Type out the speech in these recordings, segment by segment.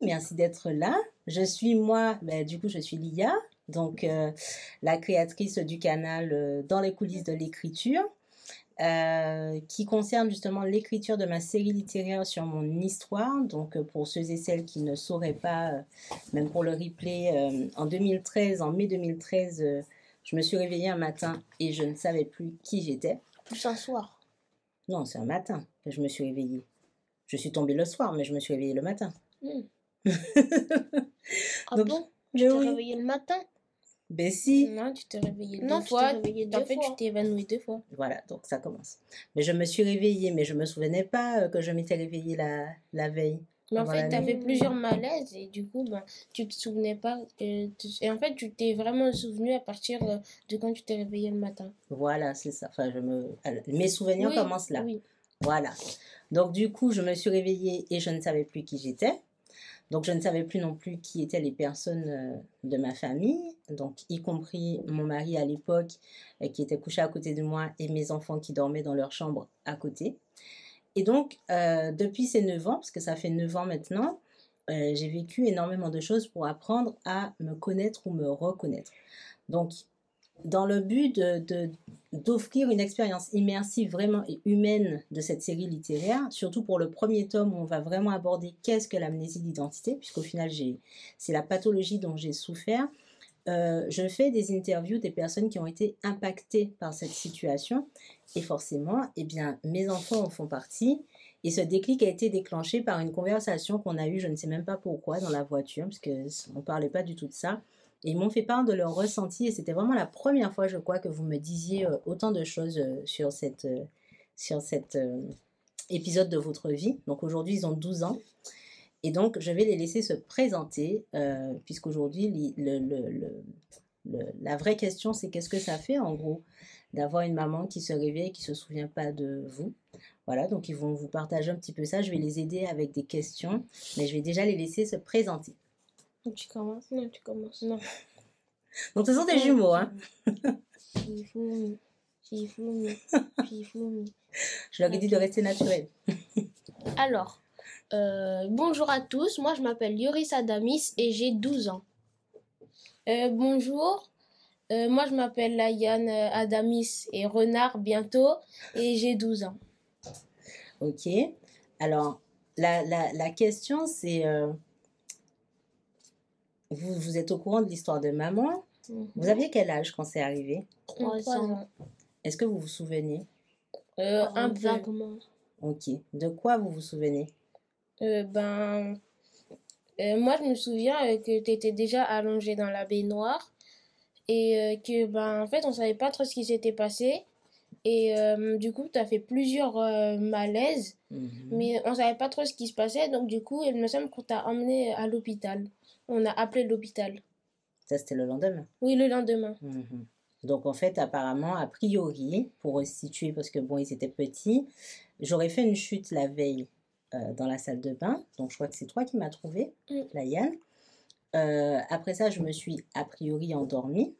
merci d'être là. Je suis moi, ben, du coup, je suis Lia, donc euh, la créatrice du canal euh, Dans les coulisses de l'écriture, euh, qui concerne justement l'écriture de ma série littéraire sur mon histoire. Donc, pour ceux et celles qui ne sauraient pas, même pour le replay, en 2013, en mai 2013, je me suis réveillée un matin et je ne savais plus qui j'étais. Plus un soir. Non, c'est un matin que je me suis réveillée. Je suis tombée le soir, mais je me suis réveillée le matin. Hmm. Ah bon? Tu t'es réveillée le matin? Ben si. Non, tu t'es réveillée deux fois. Deux en fait, tu t'es évanouie deux fois. Voilà, donc ça commence. Mais je me suis réveillée, mais je me souvenais pas euh, que je m'étais réveillée la, la veille. Mais en fait, tu avais plusieurs malaises et du coup, ben, tu te souvenais pas. Et en fait, tu t'es vraiment souvenu à partir euh, de quand tu t'es réveillée le matin. Voilà, c'est ça. Enfin, je me... Mes souvenirs commencent là. Oui. Voilà. Donc, du coup, je me suis réveillée et je ne savais plus qui j'étais. Donc, je ne savais plus non plus qui étaient les personnes euh, de ma famille, donc y compris mon mari à l'époque euh, qui était couché à côté de moi et mes enfants qui dormaient dans leur chambre à côté. Et donc, euh, depuis ces 9 ans, parce que ça fait 9 ans maintenant, j'ai vécu énormément de choses pour apprendre à me connaître ou me reconnaître. Donc, dans le but de, d'offrir une expérience immersive vraiment humaine de cette série littéraire, surtout pour le premier tome où on va vraiment aborder qu'est-ce que l'amnésie d'identité, puisqu'au final c'est la pathologie dont j'ai souffert. Euh, je fais des interviews des personnes qui ont été impactées par cette situation et forcément, eh bien, mes enfants en font partie. Et ce déclic a été déclenché par une conversation qu'on a eue, je ne sais même pas pourquoi, dans la voiture, parce qu'on ne parlait pas du tout de ça, ils m'ont fait part de leur ressenti et c'était vraiment la première fois, je crois, que vous me disiez euh, autant de choses euh, sur cette, euh, sur cet épisode de votre vie. Donc aujourd'hui, ils ont 12 ans. Et donc, je vais les laisser se présenter, puisqu'aujourd'hui, la vraie question, c'est qu'est-ce que ça fait, en gros, d'avoir une maman qui se réveille et qui ne se souvient pas de vous. Voilà, donc ils vont vous partager un petit peu ça. Je vais les aider avec des questions, mais je vais déjà les laisser se présenter. Tu commences Non, tu commences. Non. Donc, ce sont des jumeaux, hein Shifumi. Shifumi. Shifumi. Je leur ai dit de rester naturel. Alors, euh, bonjour à tous. Moi, je m'appelle Yoris Adamis et j'ai 12 ans. Euh, bonjour. Euh, moi, je m'appelle Layan Adamis et Renard bientôt et j'ai 12 ans. Ok. Alors, la, la, la question, c'est vous, vous êtes au courant de l'histoire de maman. Vous mhm. aviez quel âge quand c'est arrivé? Trois ans. Est-ce que vous vous souvenez euh, Un peu. Vaguement. Ok. De quoi vous vous souvenez euh, Ben, euh, moi je me souviens que tu étais déjà allongée dans la baignoire et que ben en fait on savait pas trop ce qui s'était passé et du coup tu as fait plusieurs malaises mhm. mais on savait pas trop ce qui se passait donc du coup il me semble qu'on t'a emmené à l'hôpital on a appelé l'hôpital. Ça, c'était le lendemain Oui, le lendemain. Mhm. Donc, en fait, apparemment, a priori, pour restituer, parce que bon, ils étaient petits, j'aurais fait une chute la veille euh, dans la salle de bain. Donc, je crois que c'est toi qui m'as trouvé, mm. la Yann. Euh, après ça, je me suis a priori endormie.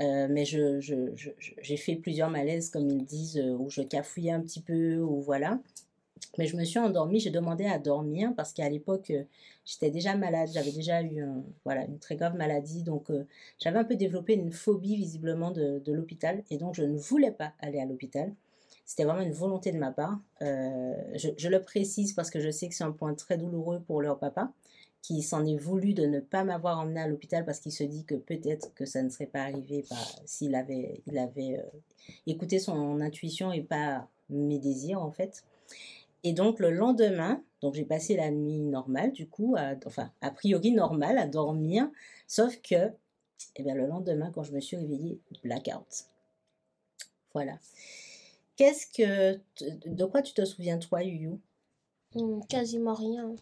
Euh, mais je, j'ai fait plusieurs malaises, comme ils disent, où je cafouillais un petit peu, ou voilà. Mais je me suis endormie, j'ai demandé à dormir parce qu'à l'époque, euh, j'étais déjà malade, j'avais déjà eu voilà, une très grave maladie. Donc, euh, j'avais un peu développé une phobie visiblement de, l'hôpital et donc je ne voulais pas aller à l'hôpital. C'était vraiment une volonté de ma part. Euh, je, le précise parce que je sais que c'est un point très douloureux pour leur papa qui s'en est voulu de ne pas m'avoir emmené à l'hôpital parce qu'il se dit que peut-être que ça ne serait pas arrivé bah, s'il il avait écouté son intuition et pas mes désirs en fait. Et donc le lendemain, donc j'ai passé la nuit normale, du coup, enfin a priori normale, à dormir, sauf que, eh bien, le lendemain, quand je me suis réveillée, blackout. Voilà. Qu'est-ce que, de quoi tu te souviens toi, Yu hmm, Quasiment rien.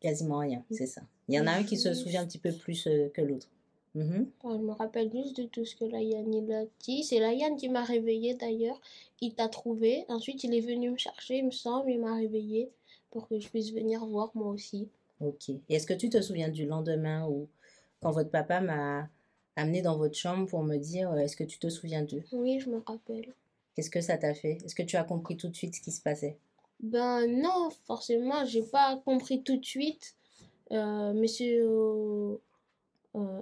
Quasiment rien, c'est ça. Il y en a un qui se souvient un petit peu plus euh, que l'autre. Mhm. je me rappelle juste de tout ce que Layan il a dit. C'est Layan qui m'a réveillée d'ailleurs. Il t'a trouvé. Ensuite, il est venu me chercher, il me semble. Il m'a réveillée pour que je puisse venir voir moi aussi. Ok. Est-ce que tu te souviens du lendemain où, quand votre papa m'a amené dans votre chambre pour me dire euh, est-ce que tu te souviens d'eux? Oui, je me rappelle. Qu'est-ce que ça t'a fait? Est-ce que tu as compris tout de suite ce qui se passait? Ben non, forcément, j'ai pas compris tout de suite. Euh, mais c'est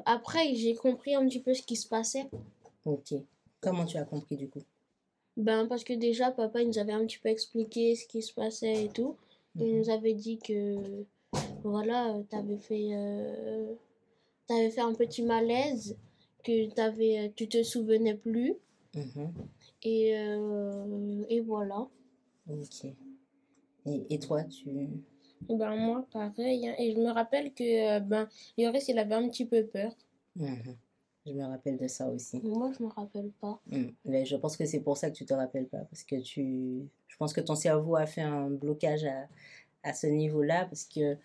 après j'ai compris un petit peu ce qui se passait. Ok. Comment tu as compris du coup? Ben parce que déjà papa il nous avait un petit peu expliqué ce qui se passait et tout. Il mhm. nous avait dit que voilà, t'avais fait t'avais fait un petit malaise, que t'avais tu te souvenais plus. Mhm. Et, et voilà. Ok. Et, et toi, tu... Ben moi, pareil. Hein. Et je me rappelle que ben, Yoris, il avait un petit peu peur. Mhm. Je me rappelle de ça aussi. Moi, je me rappelle pas. Mhm. Mais je pense que c'est pour ça que tu te rappelles pas. Parce que tu... Je pense que ton cerveau a fait un blocage à, à ce niveau-là. Parce que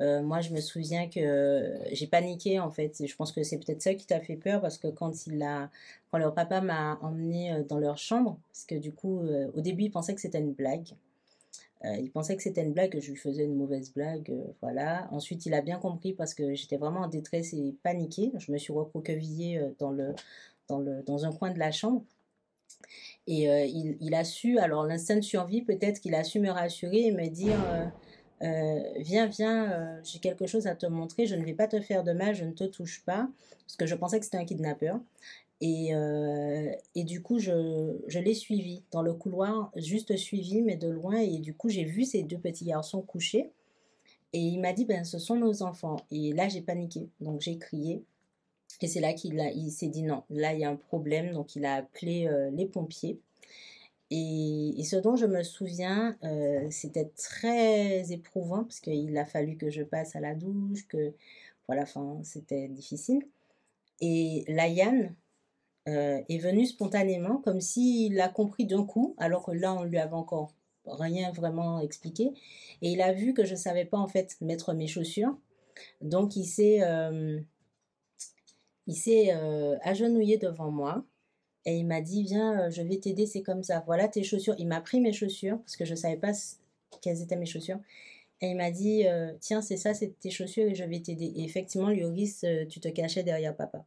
euh, moi, je me souviens que j'ai paniqué en fait. Je pense que c'est peut-être ça qui t'a fait peur parce que quand il a, quand leur papa m'a emmené euh, dans leur chambre, parce que du coup, euh, au début, il pensait que c'était une blague. Il pensait que c'était une blague, que je lui faisais une mauvaise blague, voilà. Ensuite, il a bien compris parce que j'étais vraiment en détresse et paniquée. Je me suis recroquevillée dans le, dans le, dans un coin de la chambre. Et il, il, a su, alors l'instinct de survie, peut-être qu'il a su me rassurer et me dire euh, viens, viens, euh, j'ai quelque chose à te montrer, je ne vais pas te faire de mal, je ne te touche pas, parce que je pensais que c'était un kidnappeur. Et, euh, et du coup, je, l'ai suivi dans le couloir, juste suivi, mais de loin. Et du coup, j'ai vu ces deux petits garçons couchés. Et il m'a dit, ben, ce sont nos enfants. Et là, j'ai paniqué. Donc, j'ai crié. Et c'est là qu'il il s'est dit, non, là, il y a un problème. Donc, il a appelé les pompiers. Et, ce dont je me souviens, euh, c'était très éprouvant parce qu'il a fallu que je passe à la douche, que voilà, enfin, c'était difficile. Et Layan euh, est venu spontanément, comme s'il a compris d'un coup, alors que là, on lui avait encore rien vraiment expliqué. Et il a vu que je ne savais pas en fait mettre mes chaussures. Donc il s'est euh, il s'est agenouillé devant moi et il m'a dit, viens, euh, je vais t'aider, c'est comme ça. Voilà tes chaussures. Il m'a pris mes chaussures parce que je ne savais pas quelles étaient mes chaussures. Et il m'a dit, euh, tiens, c'est ça, c'est tes chaussures et je vais t'aider. Et effectivement, Lioris, euh, tu te cachais derrière papa.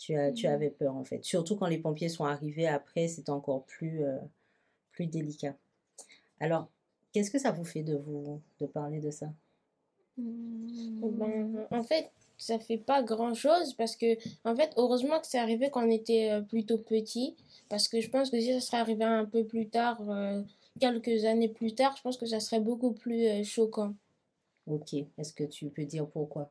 Tu, as, tu mmh. avais peur, en fait. Surtout quand les pompiers sont arrivés après, c'était encore plus, plus délicat. Alors, qu'est-ce que ça vous fait de vous de parler de ça? Ben, En fait, ça fait pas grand chose parce que en fait heureusement que c'est arrivé quand on était euh, plutôt petit parce que je pense que si ça serait arrivé un peu plus tard euh, quelques années plus tard je pense que ça serait beaucoup plus euh, choquant ok est-ce que tu peux dire pourquoi?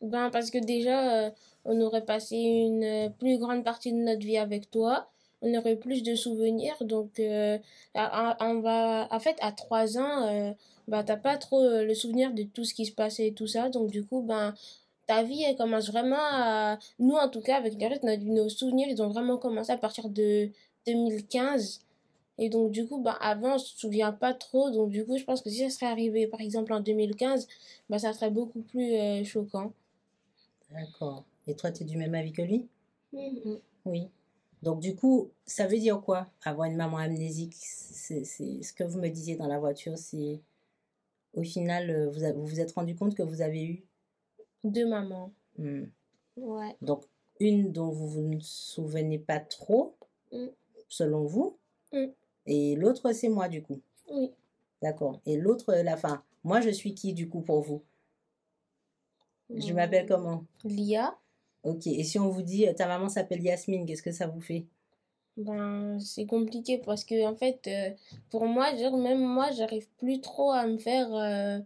Ben parce que déjà on aurait passé une plus grande partie de notre vie avec toi. On aurait plus de souvenirs. Donc on va en fait à trois ans bah t'as pas trop le souvenir de tout ce qui se passait et tout ça. Donc du coup ben ta vie, elle commence vraiment à... Nous, en tout cas, avec les nos souvenirs, ils ont vraiment commencé à partir de 2015. Et donc, du coup, bah, avant, on se souvient pas trop. Donc, du coup, je pense que si ça serait arrivé, par exemple, en 2015, bah, ça serait beaucoup plus euh, choquant. D'accord. Et toi, tu es du même avis que lui? Mm-hmm. Oui. Donc, du coup, ça veut dire quoi Avoir une maman amnésique, c'est ce que vous me disiez dans la voiture, c'est... Au final, euh, vous vous, vous êtes rendu compte que vous avez eu? Deux mamans. Ouais. Donc, une dont vous ne vous souvenez pas trop, hmm. selon vous. Hmm. Et l'autre, c'est moi, du coup. Oui. D'accord. Et l'autre, la fin. Moi, je suis qui, du coup, pour vous? Je m'appelle comment? Lia. Ok. Et si on vous dit, ta maman s'appelle Yasmine, qu'est-ce que ça vous fait? Ben, c'est compliqué parce que, en fait, euh, pour moi, même moi, j'arrive plus trop à me faire euh,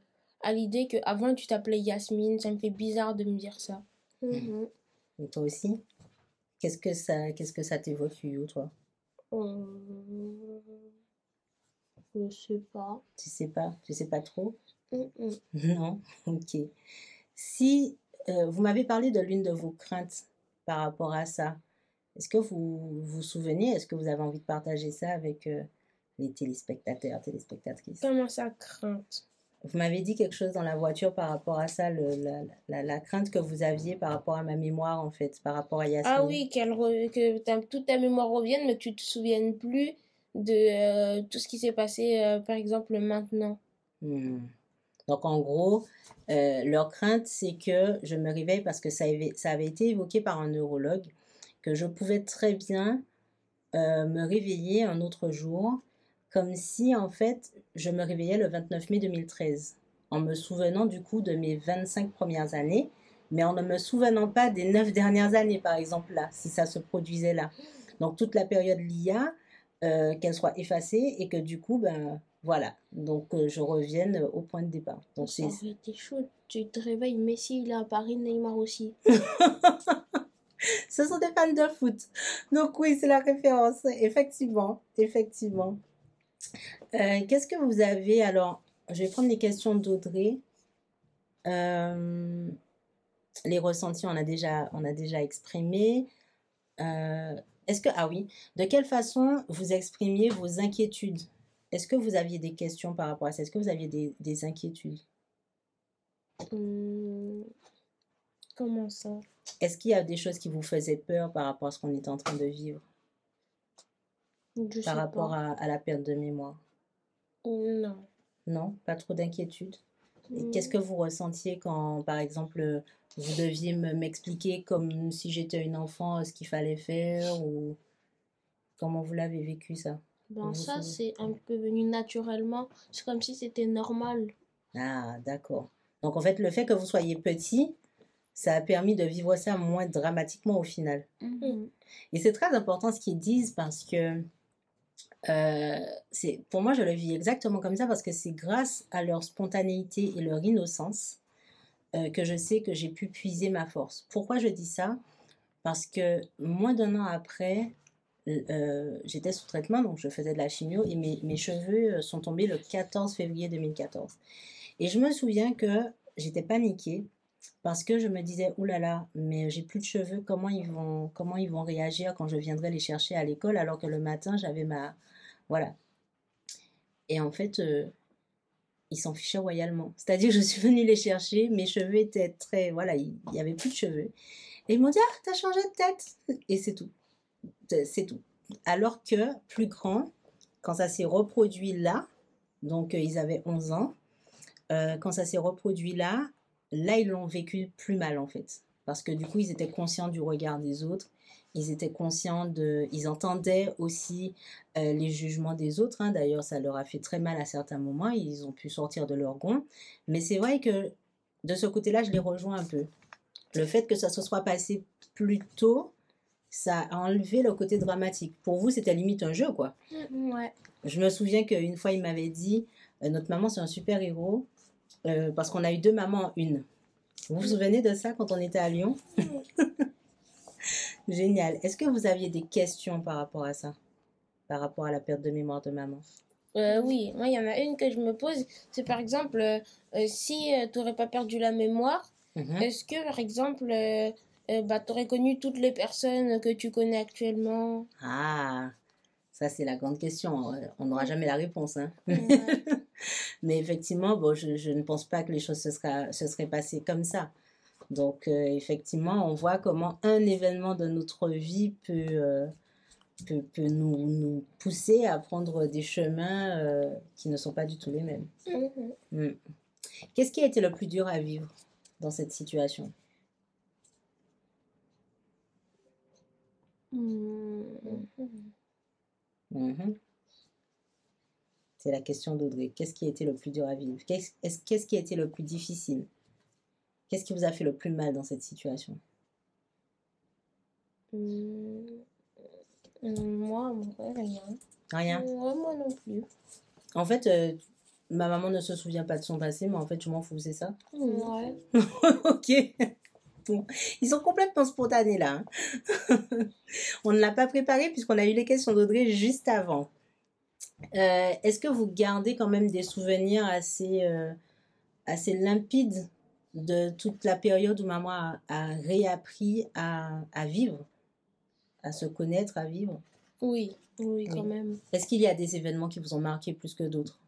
à l'idée que avant tu t'appelais Yasmine. Ça me fait bizarre de me dire ça. Mhm. Et toi aussi? Qu'est-ce que ça qu'est-ce que ça t'évoque, toi? Euh... Je sais pas. Tu sais pas Tu sais pas trop? Non? Ok. Si euh, vous m'avez parlé de l'une de vos craintes par rapport à ça, est-ce que vous vous souvenez Est-ce que vous avez envie de partager ça avec euh, les téléspectateurs, téléspectatrices? Comment ça, crainte? Vous m'avez dit quelque chose dans la voiture par rapport à ça, le, la, la, crainte que vous aviez par rapport à ma mémoire, en fait, par rapport à Yasmine. Ah oui, que toute ta mémoire revienne, mais que tu ne te souviennes plus de euh, tout ce qui s'est passé, euh, par exemple, maintenant. Hmm. Donc, en gros, euh, leur crainte, c'est que je me réveille parce que ça avait, ça avait été évoqué par un neurologue, que je pouvais très bien me réveiller un autre jour comme si en fait je me réveillais le 29 mai 2013. en me souvenant du coup de mes 25 premières années, mais en ne me souvenant pas des 9 dernières années, par exemple, là, si ça se produisait là. Donc toute la période l'IA, euh, qu'elle soit effacée et que du coup, ben voilà, donc euh, je revienne au point de départ. Donc c'est. chaud, tu te réveilles, Messi il est à Paris, Neymar aussi. Ce sont des fans de foot. Donc oui, c'est la référence, effectivement, effectivement. Euh, qu'est-ce que vous avez alors Je vais prendre les questions d'Audrey. Euh, les ressentis, on a déjà, on a déjà exprimé. Euh, est-ce que ah oui, de quelle façon vous exprimiez vos inquiétudes? Est-ce que vous aviez des questions par rapport à ça? Est-ce que vous aviez des, des inquiétudes? Hum, Comment ça? Est-ce qu'il y a des choses qui vous faisaient peur par rapport à ce qu'on est en train de vivre? Par rapport à, à, la perte de mémoire Non. Non, pas trop d'inquiétude? Qu'est-ce que vous ressentiez quand, par exemple, vous deviez m'expliquer comme si j'étais une enfant ce qu'il fallait faire ou comment vous l'avez vécu ça? Ben ça, c'est un peu venu naturellement. C'est comme si c'était normal. Ah, d'accord. Donc en fait, le fait que vous soyez petit, ça a permis de vivre ça moins dramatiquement au final. Mhm. Et c'est très important ce qu'ils disent parce que euh, pour moi je le vis exactement comme ça parce que c'est grâce à leur spontanéité et leur innocence euh, que je sais que j'ai pu puiser ma force. Pourquoi je dis ça? Parce que moins d'un an après, euh, j'étais sous traitement, donc je faisais de la chimio et mes, cheveux sont tombés le 14 février 2014. Et je me souviens que j'étais paniquée parce que je me disais oulala, là là, mais j'ai plus de cheveux, comment ils vont comment ils vont réagir quand je viendrai les chercher à l'école? alors que le matin j'avais ma voilà. Et en fait euh, ils s'en fichaient royalement. C'est-à-dire je suis venue les chercher, mes cheveux étaient très voilà, il y avait plus de cheveux. Et ils m'ont dit ah, t'as changé de tête et c'est tout. C'est tout. Alors que plus grand quand ça s'est reproduit là, donc euh, ils avaient 11 ans, euh, quand ça s'est reproduit là, là, ils l'ont vécu plus mal en fait. Parce que du coup, ils étaient conscients du regard des autres. Ils étaient conscients de. Ils entendaient aussi euh, les jugements des autres. Hein. D'ailleurs, ça leur a fait très mal à certains moments. Ils ont pu sortir de leur gond. Mais c'est vrai que de ce côté-là, je les rejoins un peu. Le fait que ça se soit passé plus tôt, ça a enlevé le côté dramatique. Pour vous, c'était limite un jeu, quoi. Mm, ouais. Je me souviens qu'une fois, il m'avait dit euh, Notre maman, c'est un super héros. Euh, parce qu'on a eu deux mamans une. Vous vous souvenez de ça quand on était à Lyon? Génial. Est-ce que vous aviez des questions par rapport à ça? Par rapport à la perte de mémoire de maman? Euh, oui, moi il y en a une que je me pose, c'est par exemple, euh, si tu n'aurais pas perdu la mémoire, mhm. est-ce que par exemple, bah, tu aurais connu toutes les personnes que tu connais actuellement? Ah, ça, c'est la grande question. On n'aura jamais la réponse. Hein. Mais effectivement, bon, je, je, ne pense pas que les choses se, sera, se seraient passées comme ça. Donc, euh, effectivement, on voit comment un événement de notre vie peut, euh, peut, peut, nous, nous pousser à prendre des chemins euh, qui ne sont pas du tout les mêmes. Mm-hmm. Mm. Qu'est-ce qui a été le plus dur à vivre dans cette situation? Mm-hmm. Mhm. C'est la question d'Audrey. Qu'est-ce qui a été le plus dur à vivre? Qu'est-ce qui a été le plus difficile? Qu'est-ce qui vous a fait le plus mal dans cette situation? Hum, hum, Moi, rien. Rien? Moi non plus. En fait, euh, ma maman ne se souvient pas de son passé, mais en fait, je m'en fous, c'est ça? Ouais. ok. Ils sont complètement spontanés là. Hein. on ne l'a pas préparé puisqu'on a eu les questions d'Audrey juste avant. Euh, est-ce que vous gardez quand même des souvenirs assez, euh, assez limpides? De toute la période où maman a, réappris à, vivre, à se connaître, à vivre Oui, oui, quand même. Est-ce qu'il y a des événements qui vous ont marqué plus que d'autres?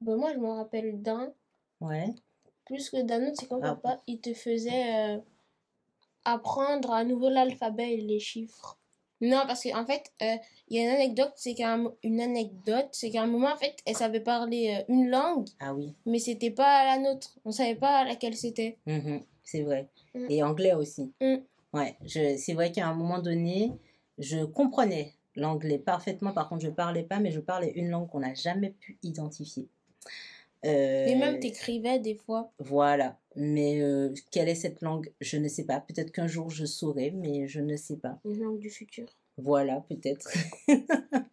Ben, Moi, je me rappelle d'un. Ouais plus que d'un autre, c'est quand ah. papa, il te faisait euh, apprendre à nouveau l'alphabet et les chiffres. Non, parce qu'en fait, euh, il y a une anecdote, c'est qu'à une anecdote, c'est qu'à un moment, en fait, elle savait parler euh, une langue. Ah oui. Mais c'était pas la nôtre. On savait pas laquelle c'était. Mmh c'est vrai. Mmh. Et anglais aussi. Mmh. Ouais, c'est vrai qu'à un moment donné, je comprenais l'anglais parfaitement. Par contre, je parlais pas, mais je parlais une langue qu'on n'a jamais pu identifier. Euh, Et même t'écrivais des fois. Voilà. Mais euh, quelle est cette langue? Je ne sais pas. Peut-être qu'un jour je saurai, mais je ne sais pas. Une langue du futur. Voilà, peut-être.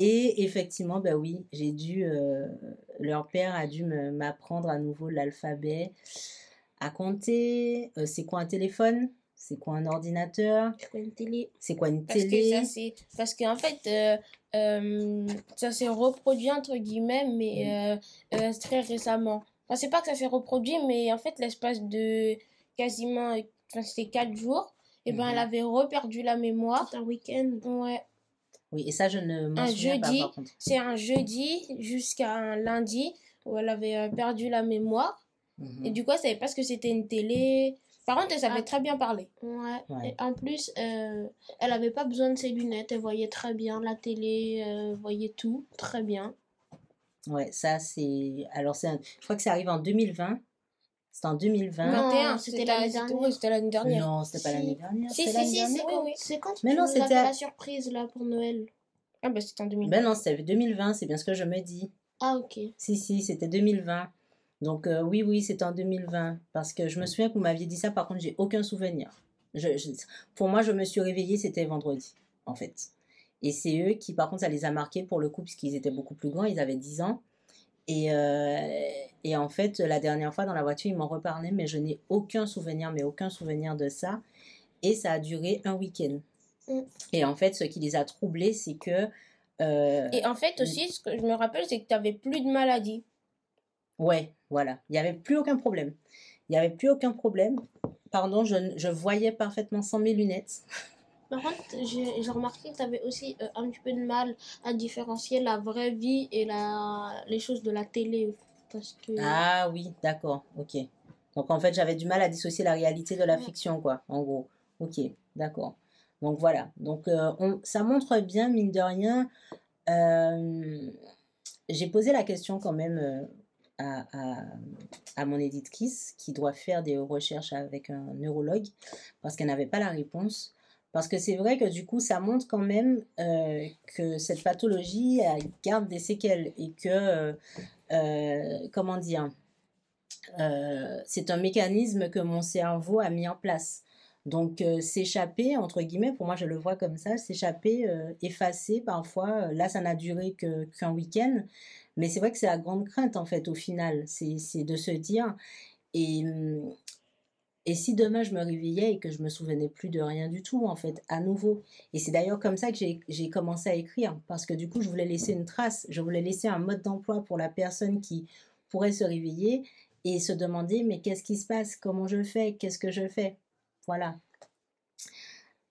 Et effectivement, ben oui, j'ai dû. Euh, leur père a dû m'apprendre à nouveau l'alphabet, à compter. c'est quoi un téléphone? C'est quoi un ordinateur? C'est quoi une télé? C'est quoi une parce télé? Parce qu'en fait, euh, euh, ça s'est reproduit entre guillemets, mais euh, très récemment. Enfin, c'est pas que ça s'est reproduit, mais en fait, l'espace de quasiment, enfin, c'était 4 jours, et ben elle mhm. avait reperdu la mémoire. C'est un week-end. Ouais. Oui, et ça, je ne m'en souviens jeudi, pas, C'est un jeudi jusqu'à un lundi où elle avait perdu la mémoire. Et mhm. du coup, elle savait pas ce que c'était une télé, par contre, elle savait ah. très bien parler. Ouais. Et en plus, euh, elle avait pas besoin de ses lunettes. Elle voyait très bien la télé, euh, voyait tout très bien. Ouais, ça c'est. Alors, c'est je crois que ça arrive en 2020. C'était en 2020. c'était l'année dernière. c'était l'année dernière. Non, c'était pas l'année dernière. Si, si, si, c'est quand, c'est quand Mais non, c'était la surprise là pour Noël? Ah, bah c'était en 2020. Ben non, c'était 2020, c'est bien ce que je me dis. Ah, ok. Si, si, c'était 2020. Donc euh, oui, oui, c'est en 2020. Parce que je me souviens que vous m'aviez dit ça, par contre, j'ai aucun souvenir. pour moi, je me suis réveillée, c'était vendredi, en fait. Et c'est eux qui, par contre, ça les a marqués pour le coup, puisqu'ils étaient beaucoup plus grands, ils avaient 10 ans. Et, euh, et en fait, la dernière fois dans la voiture, ils m'en reparlaient, mais je n'ai aucun souvenir, mais aucun souvenir de ça. Et ça a duré un week-end. Mm. Et en fait, ce qui les a troublés, c'est que... Euh, et en fait aussi, ce que je me rappelle, c'est que tu n'avais plus de maladie. Ouais, voilà. Il n'y avait plus aucun problème. Il n'y avait plus aucun problème. Pardon, je, je voyais parfaitement sans mes lunettes. Par contre, j'ai remarqué que tu avais aussi euh, un petit peu de mal à différencier la vraie vie et la, les choses de la télé. Parce que... Ah oui, d'accord, ok. Donc en fait, j'avais du mal à dissocier la réalité de la fiction, quoi, en gros. Ok, d'accord. Donc voilà. Donc euh, on, ça montre bien, mine de rien. Euh, j'ai posé la question quand même à, à, mon éditrice qui doit faire des recherches avec un neurologue parce qu'elle n'avait pas la réponse. Parce que c'est vrai que du coup, ça montre quand même euh, que cette pathologie garde des séquelles et que, euh, euh, comment dire, c'est un mécanisme que mon cerveau a mis en place. Donc s'échapper, entre guillemets, pour moi je le vois comme ça, s'échapper, effacer parfois, là ça n'a duré qu'un week-end, mais c'est vrai que c'est la grande crainte, en fait, au final. C'est de se dire, et, mmh, et si demain je me réveillais et que je me souvenais plus de rien du tout, en fait, à nouveau. Et c'est d'ailleurs comme ça que j'ai commencé à écrire, parce que du coup, je voulais laisser une trace, je voulais laisser un mode d'emploi pour la personne qui pourrait se réveiller et se demander, mais qu'est-ce qui se passe? Comment je fais? Qu'est-ce que je fais? Voilà.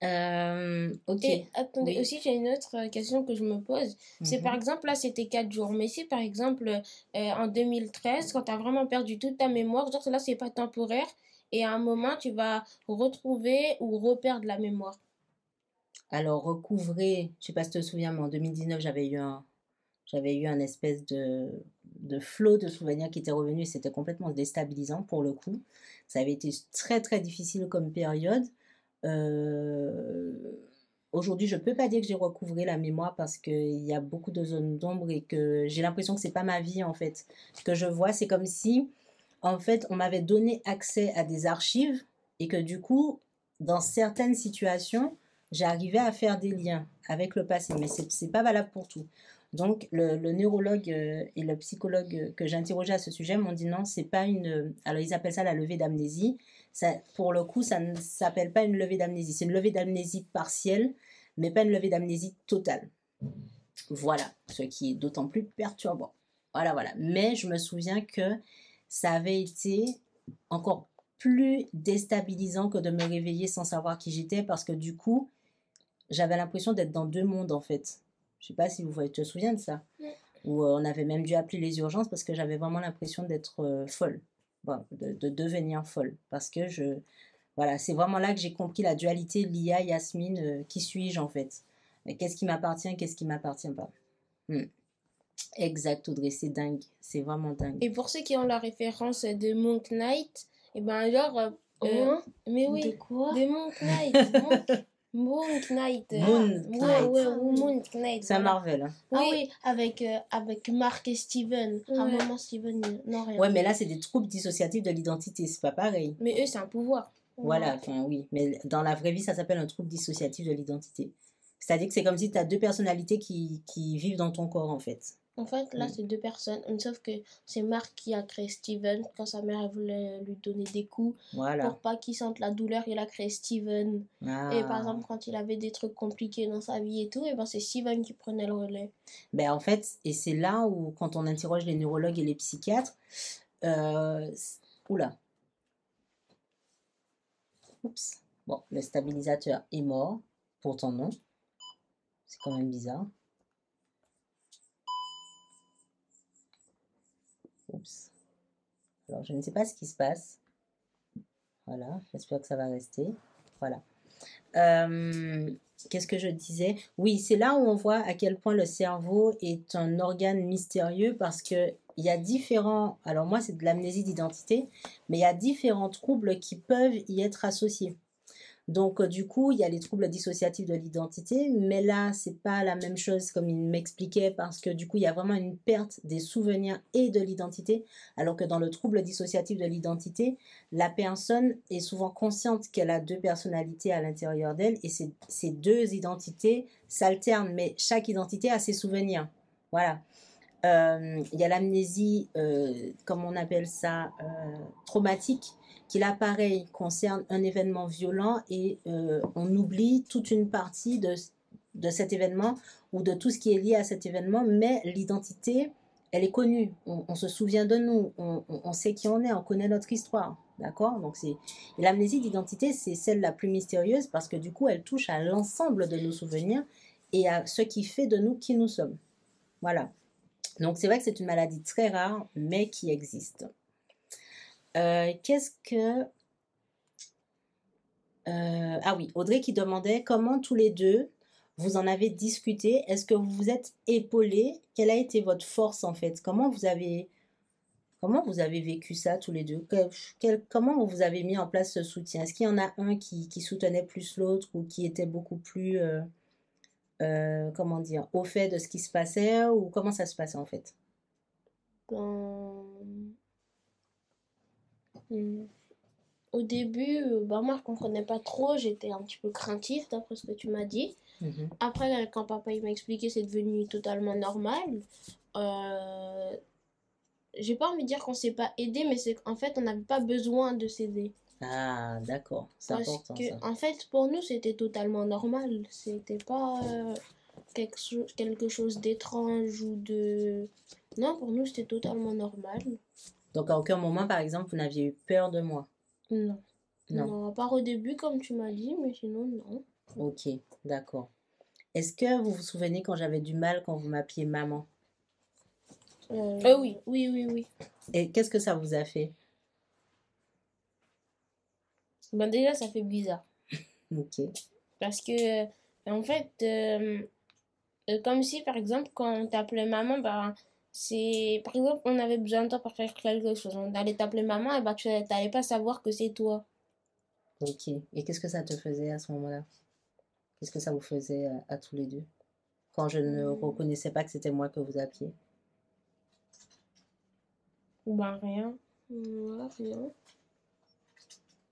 Euh, ok. Et attendez, aussi j'ai une autre question que je me pose. C'est par mhm. exemple, là c'était 4 jours, mais si par exemple euh, en 2013, quand tu as vraiment perdu toute ta mémoire, genre là c'est pas temporaire, et à un moment tu vas retrouver ou reperdre la mémoire. Alors recouvrer, je sais pas si tu te souviens, mais en 2019 j'avais eu un, j'avais eu un espèce de, de flot de souvenirs qui était revenu et c'était complètement déstabilisant pour le coup. Ça avait été très très difficile comme période. Euh, aujourd'hui, je peux pas dire que j'ai recouvré la mémoire parce qu'il y a beaucoup de zones d'ombre et que j'ai l'impression que c'est pas ma vie en fait. Ce que je vois, c'est comme si en fait on m'avait donné accès à des archives et que du coup, dans certaines situations, j'arrivais à faire des liens avec le passé, mais c'est pas valable pour tout. Donc, le, neurologue euh, et le psychologue que j'ai interrogé à ce sujet m'ont dit non, c'est pas une. Alors, ils appellent ça la levée d'amnésie. Pour le coup, ça ne s'appelle pas une levée d'amnésie. C'est une levée d'amnésie partielle, mais pas une levée d'amnésie totale. Voilà, ce qui est d'autant plus perturbant. Voilà, voilà. Mais je me souviens que ça avait été encore plus déstabilisant que de me réveiller sans savoir qui j'étais parce que du coup, j'avais l'impression d'être dans deux mondes en fait. Je sais pas si vous te souviens de ça? Où euh, on avait même dû appeler les urgences parce que j'avais vraiment l'impression d'être euh, folle, de, devenir folle. Parce que je. Voilà, c'est vraiment là que j'ai compris la dualité Lia, Yasmine, euh, qui suis-je en fait? Qu'est-ce qui m'appartient, qu'est-ce qui m'appartient pas? Hmm. Exact, Audrey, c'est dingue. C'est vraiment dingue. Et pour ceux qui ont la référence de Monk Knight, et eh ben alors. Oh, mais oui, de quoi De Monk Knight. Moon Knight. Moon Knight. C'est un Marvel. Hein. Ah oui, avec, euh, avec Mark et Steven. Ouais. un moment, Steven, non, rien. Ouais, mais là, c'est des troubles dissociatifs de l'identité. C'est pas pareil. Mais eux, c'est un pouvoir. Voilà, enfin, oui. Mais dans la vraie vie, ça s'appelle un trouble dissociatif de l'identité. C'est-à-dire que c'est comme si tu as deux personnalités qui, qui vivent dans ton corps, en fait. En fait, là, mm. c'est deux personnes. Sauf que c'est Marc qui a créé Steven quand sa mère voulait lui donner des coups. Voilà. Pour pas qu'il sente la douleur, il a créé Steven. Et par ah. exemple, quand il avait des trucs compliqués dans sa vie et tout, et ben c'est Steven qui prenait le relais. Ben, en fait, et c'est là où, quand on interroge les neurologues et les psychiatres, euh, oula. Oups. Bon, le stabilisateur est mort. Pourtant, non. C'est quand même bizarre. Alors, je ne sais pas ce qui se passe. Voilà, j'espère que ça va rester. Voilà. Euh, qu'est-ce que je disais? Oui, c'est là où on voit à quel point le cerveau est un organe mystérieux parce que il y a différents. Alors moi, c'est de l'amnésie d'identité, mais il y a différents troubles qui peuvent y être associés. Donc, euh, du coup, il y a les troubles dissociatifs de l'identité, mais là, c'est pas la même chose comme il m'expliquait parce que du coup, il y a vraiment une perte des souvenirs et de l'identité, alors que dans le trouble dissociatif de l'identité, la personne est souvent consciente qu'elle a deux personnalités à l'intérieur d'elle et ces, deux identités s'alternent, mais chaque identité a ses souvenirs. Voilà. Euh, il y a l'amnésie, euh, comme on appelle ça, traumatique qui là, pareil, concerne un événement violent et euh, on oublie toute une partie de, de cet événement ou de tout ce qui est lié à cet événement, mais l'identité, elle est connue. On, se souvient de nous, on, on, sait qui on est, on connaît notre histoire. D'accord? Donc, l'amnésie d'identité, c'est celle la plus mystérieuse parce que du coup, elle touche à l'ensemble de nos souvenirs et à ce qui fait de nous qui nous sommes. Voilà. Donc, c'est vrai que c'est une maladie très rare, mais qui existe. Euh, qu'est-ce que... Euh, ah oui, Audrey qui demandait comment tous les deux vous en avez discuté. Est-ce que vous vous êtes épaulés? Quelle a été votre force en fait? Comment vous avez comment vous avez vécu ça tous les deux? Comment vous avez mis en place ce soutien? Est-ce qu'il y en a un qui, soutenait plus l'autre ou qui était beaucoup plus euh, comment dire au fait de ce qui se passait ou comment ça se passait en fait? Au début, euh, bah, moi je comprenais pas trop, j'étais un petit peu craintif d'après ce que tu m'as dit. Mhm. Après, quand papa il m'a expliqué, c'est devenu totalement normal. Euh, j'ai pas envie de dire qu'on s'est pas aidé, mais c'est qu'en fait, on n'avait pas besoin de s'aider. Ah, d'accord, c'est important. Que, En fait, pour nous, c'était totalement normal. C'était pas euh, quelque, quelque chose d'étrange ou de. Non, pour nous, c'était totalement normal. Donc à aucun moment, par exemple, vous n'aviez eu peur de moi Non. Non. à part au début, comme tu m'as dit, mais sinon, non. Ok, d'accord. Est-ce que vous vous souvenez quand j'avais du mal quand vous m'appeliez maman? Euh, euh, Oui, oui, oui, oui. Et qu'est-ce que ça vous a fait? Ben déjà, ça fait bizarre. ok. Parce que, en fait, euh, comme si, par exemple, quand on t'appelait maman, ben c'est par exemple on avait besoin de toi pour faire quelque chose. On allait t'appeler maman et bah tu n'allais pas savoir que c'est toi. Ok. Et qu'est-ce que ça te faisait à ce moment-là? Qu'est-ce que ça vous faisait à, tous les deux? Quand je ne hmm. reconnaissais pas que c'était moi que vous appeliez? Bah rien. Rien.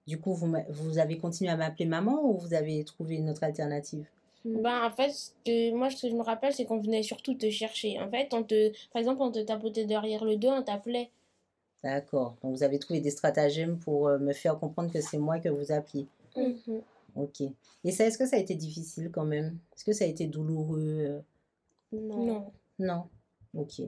Du coup vous, vous avez continué à m'appeler maman ou vous avez trouvé une autre alternative? Ben, en fait, moi, ce que je me rappelle, c'est qu'on venait surtout te chercher. En fait, on te, par exemple, on te tapotait derrière le dos, on t'appelait. D'accord. Donc, vous avez trouvé des stratagèmes pour euh, me faire comprendre que c'est moi que vous appelez. Mhm. Ok. Et ça, est-ce que ça a été difficile quand même? Est-ce que ça a été douloureux euh? Non. Non. Ok.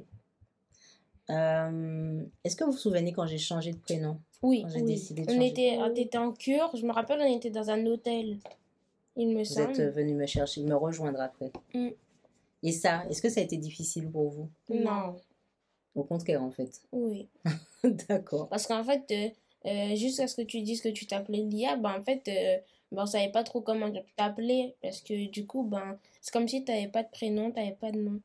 Euh, est-ce que vous vous souvenez quand j'ai changé de prénom? Oui. oui. Décidé on, était, on était en cure. Je me rappelle, on était dans un hôtel. Il me vous êtes venu me chercher, me rejoindre après. Mm. Et ça, est-ce que ça a été difficile pour vous? Non. Au contraire, en fait. Oui. D'accord. Parce qu'en fait, euh, euh, jusqu'à ce que tu dises que tu t'appelais Lia, ben, en fait, euh, ben, on savait pas trop comment t'appeler. Parce que du coup, ben, c'est comme si tu n'avais pas de prénom, tu n'avais pas de nom.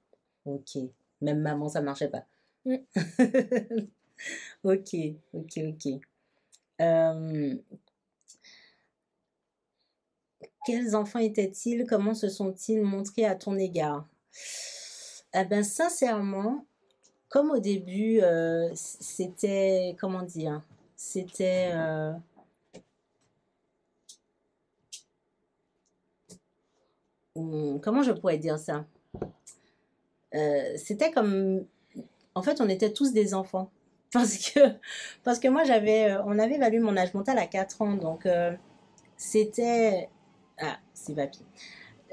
Ok. Même maman, ça marchait pas. Mm. ok, ok, ok. Quels enfants étaient-ils? Comment se sont-ils montrés à ton égard? Eh bien, sincèrement, comme au début, euh, c'était, comment dire, c'était... Euh, comment je pourrais dire ça? Euh, C'était comme... En fait, on était tous des enfants. Parce que, parce que moi, j'avais... On avait évalué mon âge mental à 4 ans. Donc, c'était... Ah, c'est papy.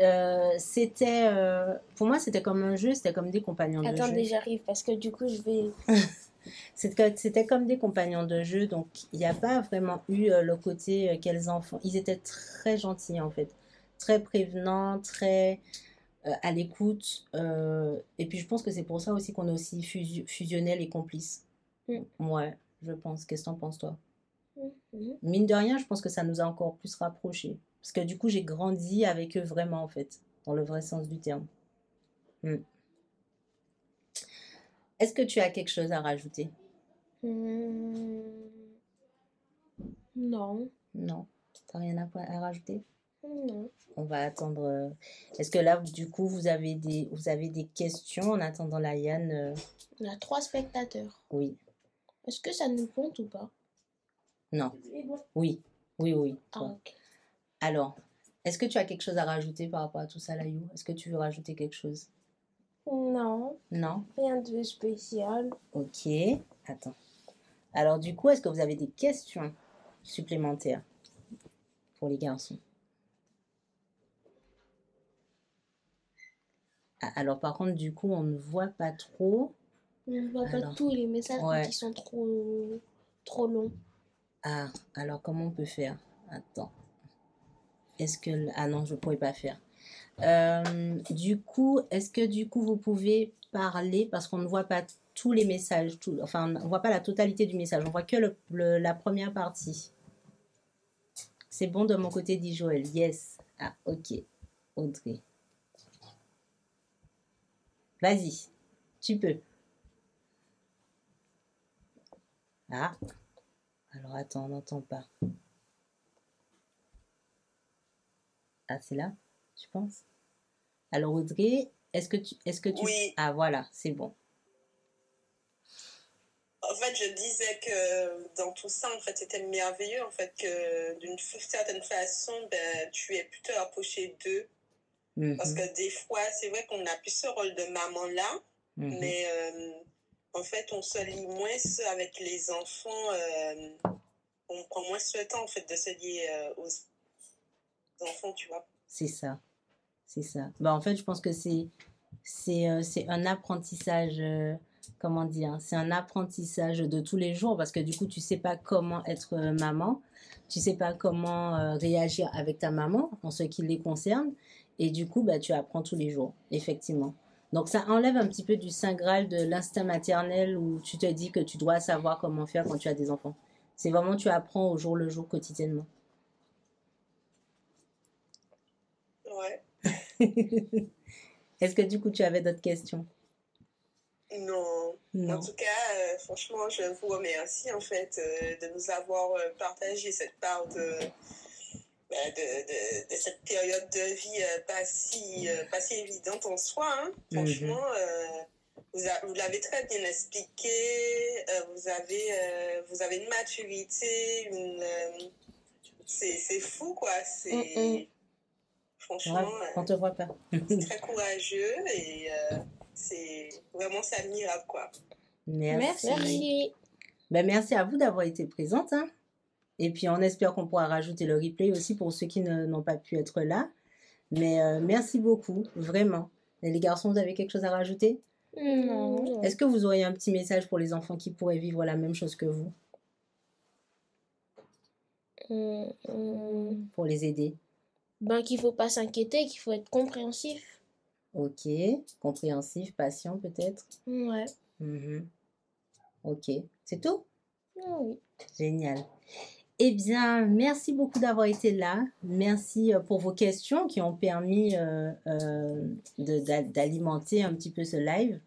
Euh, c'était euh, pour moi c'était comme un jeu c'était comme des compagnons de jeu. attendez j'arrive parce que du coup je vais c'était comme des compagnons de jeu donc il n'y a pas vraiment eu euh, le côté quels enfants ils étaient très gentils en fait. Très prévenants très à l'écoute et puis je pense que c'est pour ça aussi qu'on est aussi fusionnels et complices. Mm. ouais je pense. Qu'est-ce que t'en penses toi? Mm. mine de rien je pense que ça nous a encore plus rapprochés parce que du coup, j'ai grandi avec eux vraiment, en fait, dans le vrai sens du terme. Hmm. Est-ce que tu as quelque chose à rajouter? Hmm. Non. Non. Tu n'as rien à, rajouter? Non. On va attendre. Euh, est-ce que là, du coup, vous avez des, vous avez des questions en attendant la Yann euh? On a trois spectateurs. Oui. Est-ce que ça nous compte ou pas? Non. Oui. Oui, oui. Ah, ok. Alors, est-ce que tu as quelque chose à rajouter par rapport à tout ça, Layou? Est-ce que tu veux rajouter quelque chose? Non. Non? Rien de spécial. Ok. Attends. Alors, du coup, est-ce que vous avez des questions supplémentaires pour les garçons? Ah, Alors, par contre, du coup, on ne voit pas trop. On ne voit pas tous les messages qui sont trop, trop longs. Ah, alors comment on peut faire? Attends. Est-ce que... Ah non, je ne pourrais pas faire. Euh, du coup, est-ce que du coup vous pouvez parler parce qu'on ne voit pas tous les messages, tout, enfin on ne voit pas la totalité du message, on voit que le, la première partie. C'est bon de mon côté, dit Joël. Yes. Ah, ok. Audrey. Vas-y, tu peux. Ah. Alors attends, on n'entend pas. Ah, c'est là, tu penses? Alors, Audrey, est-ce que tu... Est-ce que tu... Oui. Ah, voilà, c'est bon. En fait, je disais que dans tout ça, en fait, c'était merveilleux, en fait, que d'une certaine façon, ben, tu es plutôt approché d'eux. Parce mhm. que des fois, c'est vrai qu'on a plus ce rôle de maman-là, mhm. mais euh, en fait, on se lie moins avec les enfants. Euh, on prend moins le temps, en fait, de se lier euh, aux enfants, tu vois. C'est ça. C'est ça. Bah, en fait, je pense que c'est c'est euh, un apprentissage euh, comment dire, c'est un apprentissage de tous les jours parce que du coup, tu sais pas comment être euh, maman, tu sais pas comment réagir avec ta maman en ce qui les concerne et du coup, bah tu apprends tous les jours, effectivement. Donc ça enlève un petit peu du saint graal de l'instinct maternel où tu te dis que tu dois savoir comment faire quand tu as des enfants. C'est vraiment tu apprends au jour le jour quotidiennement. Est-ce que du coup tu avais d'autres questions? Non. En tout cas, euh, franchement, je vous remercie en fait euh, de nous avoir euh, partagé cette part de, bah, de, de, cette période de vie pas, si, pas si évidente en soi. Hein. Mhm. Franchement, vous, vous l'avez très bien expliqué. vous, avez, vous avez une maturité, une, c'est fou quoi. C'est. Mm, mm. Franchement, on te voit pas. c'est très courageux et euh, c'est vraiment admirable quoi. Merci. Merci. Ben, merci à vous d'avoir été présente. Hein. Et puis on espère qu'on pourra rajouter le replay aussi pour ceux qui n'ont pas pu être là. Mais euh, merci beaucoup, vraiment. Et les garçons, vous avez quelque chose à rajouter? Non. Est-ce que vous auriez un petit message pour les enfants qui pourraient vivre la même chose que vous? Euh, Pour les aider ben, qu'il faut pas s'inquiéter, qu'il faut être compréhensif. Ok, compréhensif, patient peut-être Ouais. Mhm. Ok, c'est tout? Ah Oui. Génial. Eh bien, merci beaucoup d'avoir été là. Merci euh, pour vos questions qui ont permis euh, euh, d'alimenter un petit peu ce live.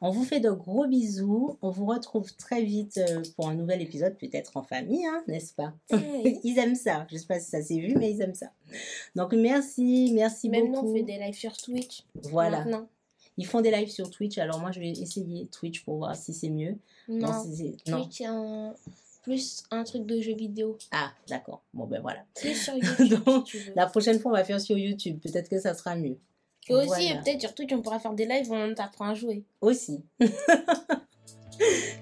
On vous fait de gros bisous. On vous retrouve très vite euh, pour un nouvel épisode, peut-être en famille, hein, n'est-ce pas? Ils aiment ça. Je ne sais pas si ça s'est vu, mais ils aiment ça. Donc merci, merci beaucoup. Maintenant, on fait des lives sur Twitch. Voilà. Ils font des lives sur Twitch. Alors moi, je vais essayer Twitch pour voir si c'est mieux. Non, Twitch, un plus un truc de jeux vidéo. Ah, d'accord. Bon, ben voilà. Plus sur YouTube. Donc, la prochaine fois, on va faire sur YouTube. Peut-être que ça sera mieux. Et aussi, peut-être sur Twitch, on pourra faire des lives où on t'apprend à jouer. Aussi.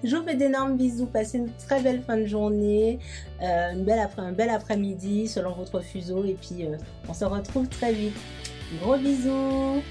Je vous fais d'énormes bisous. Passez une très belle fin de journée, euh, une belle après, un bel après-midi selon votre fuseau. Et puis, euh, on se retrouve très vite. Gros bisous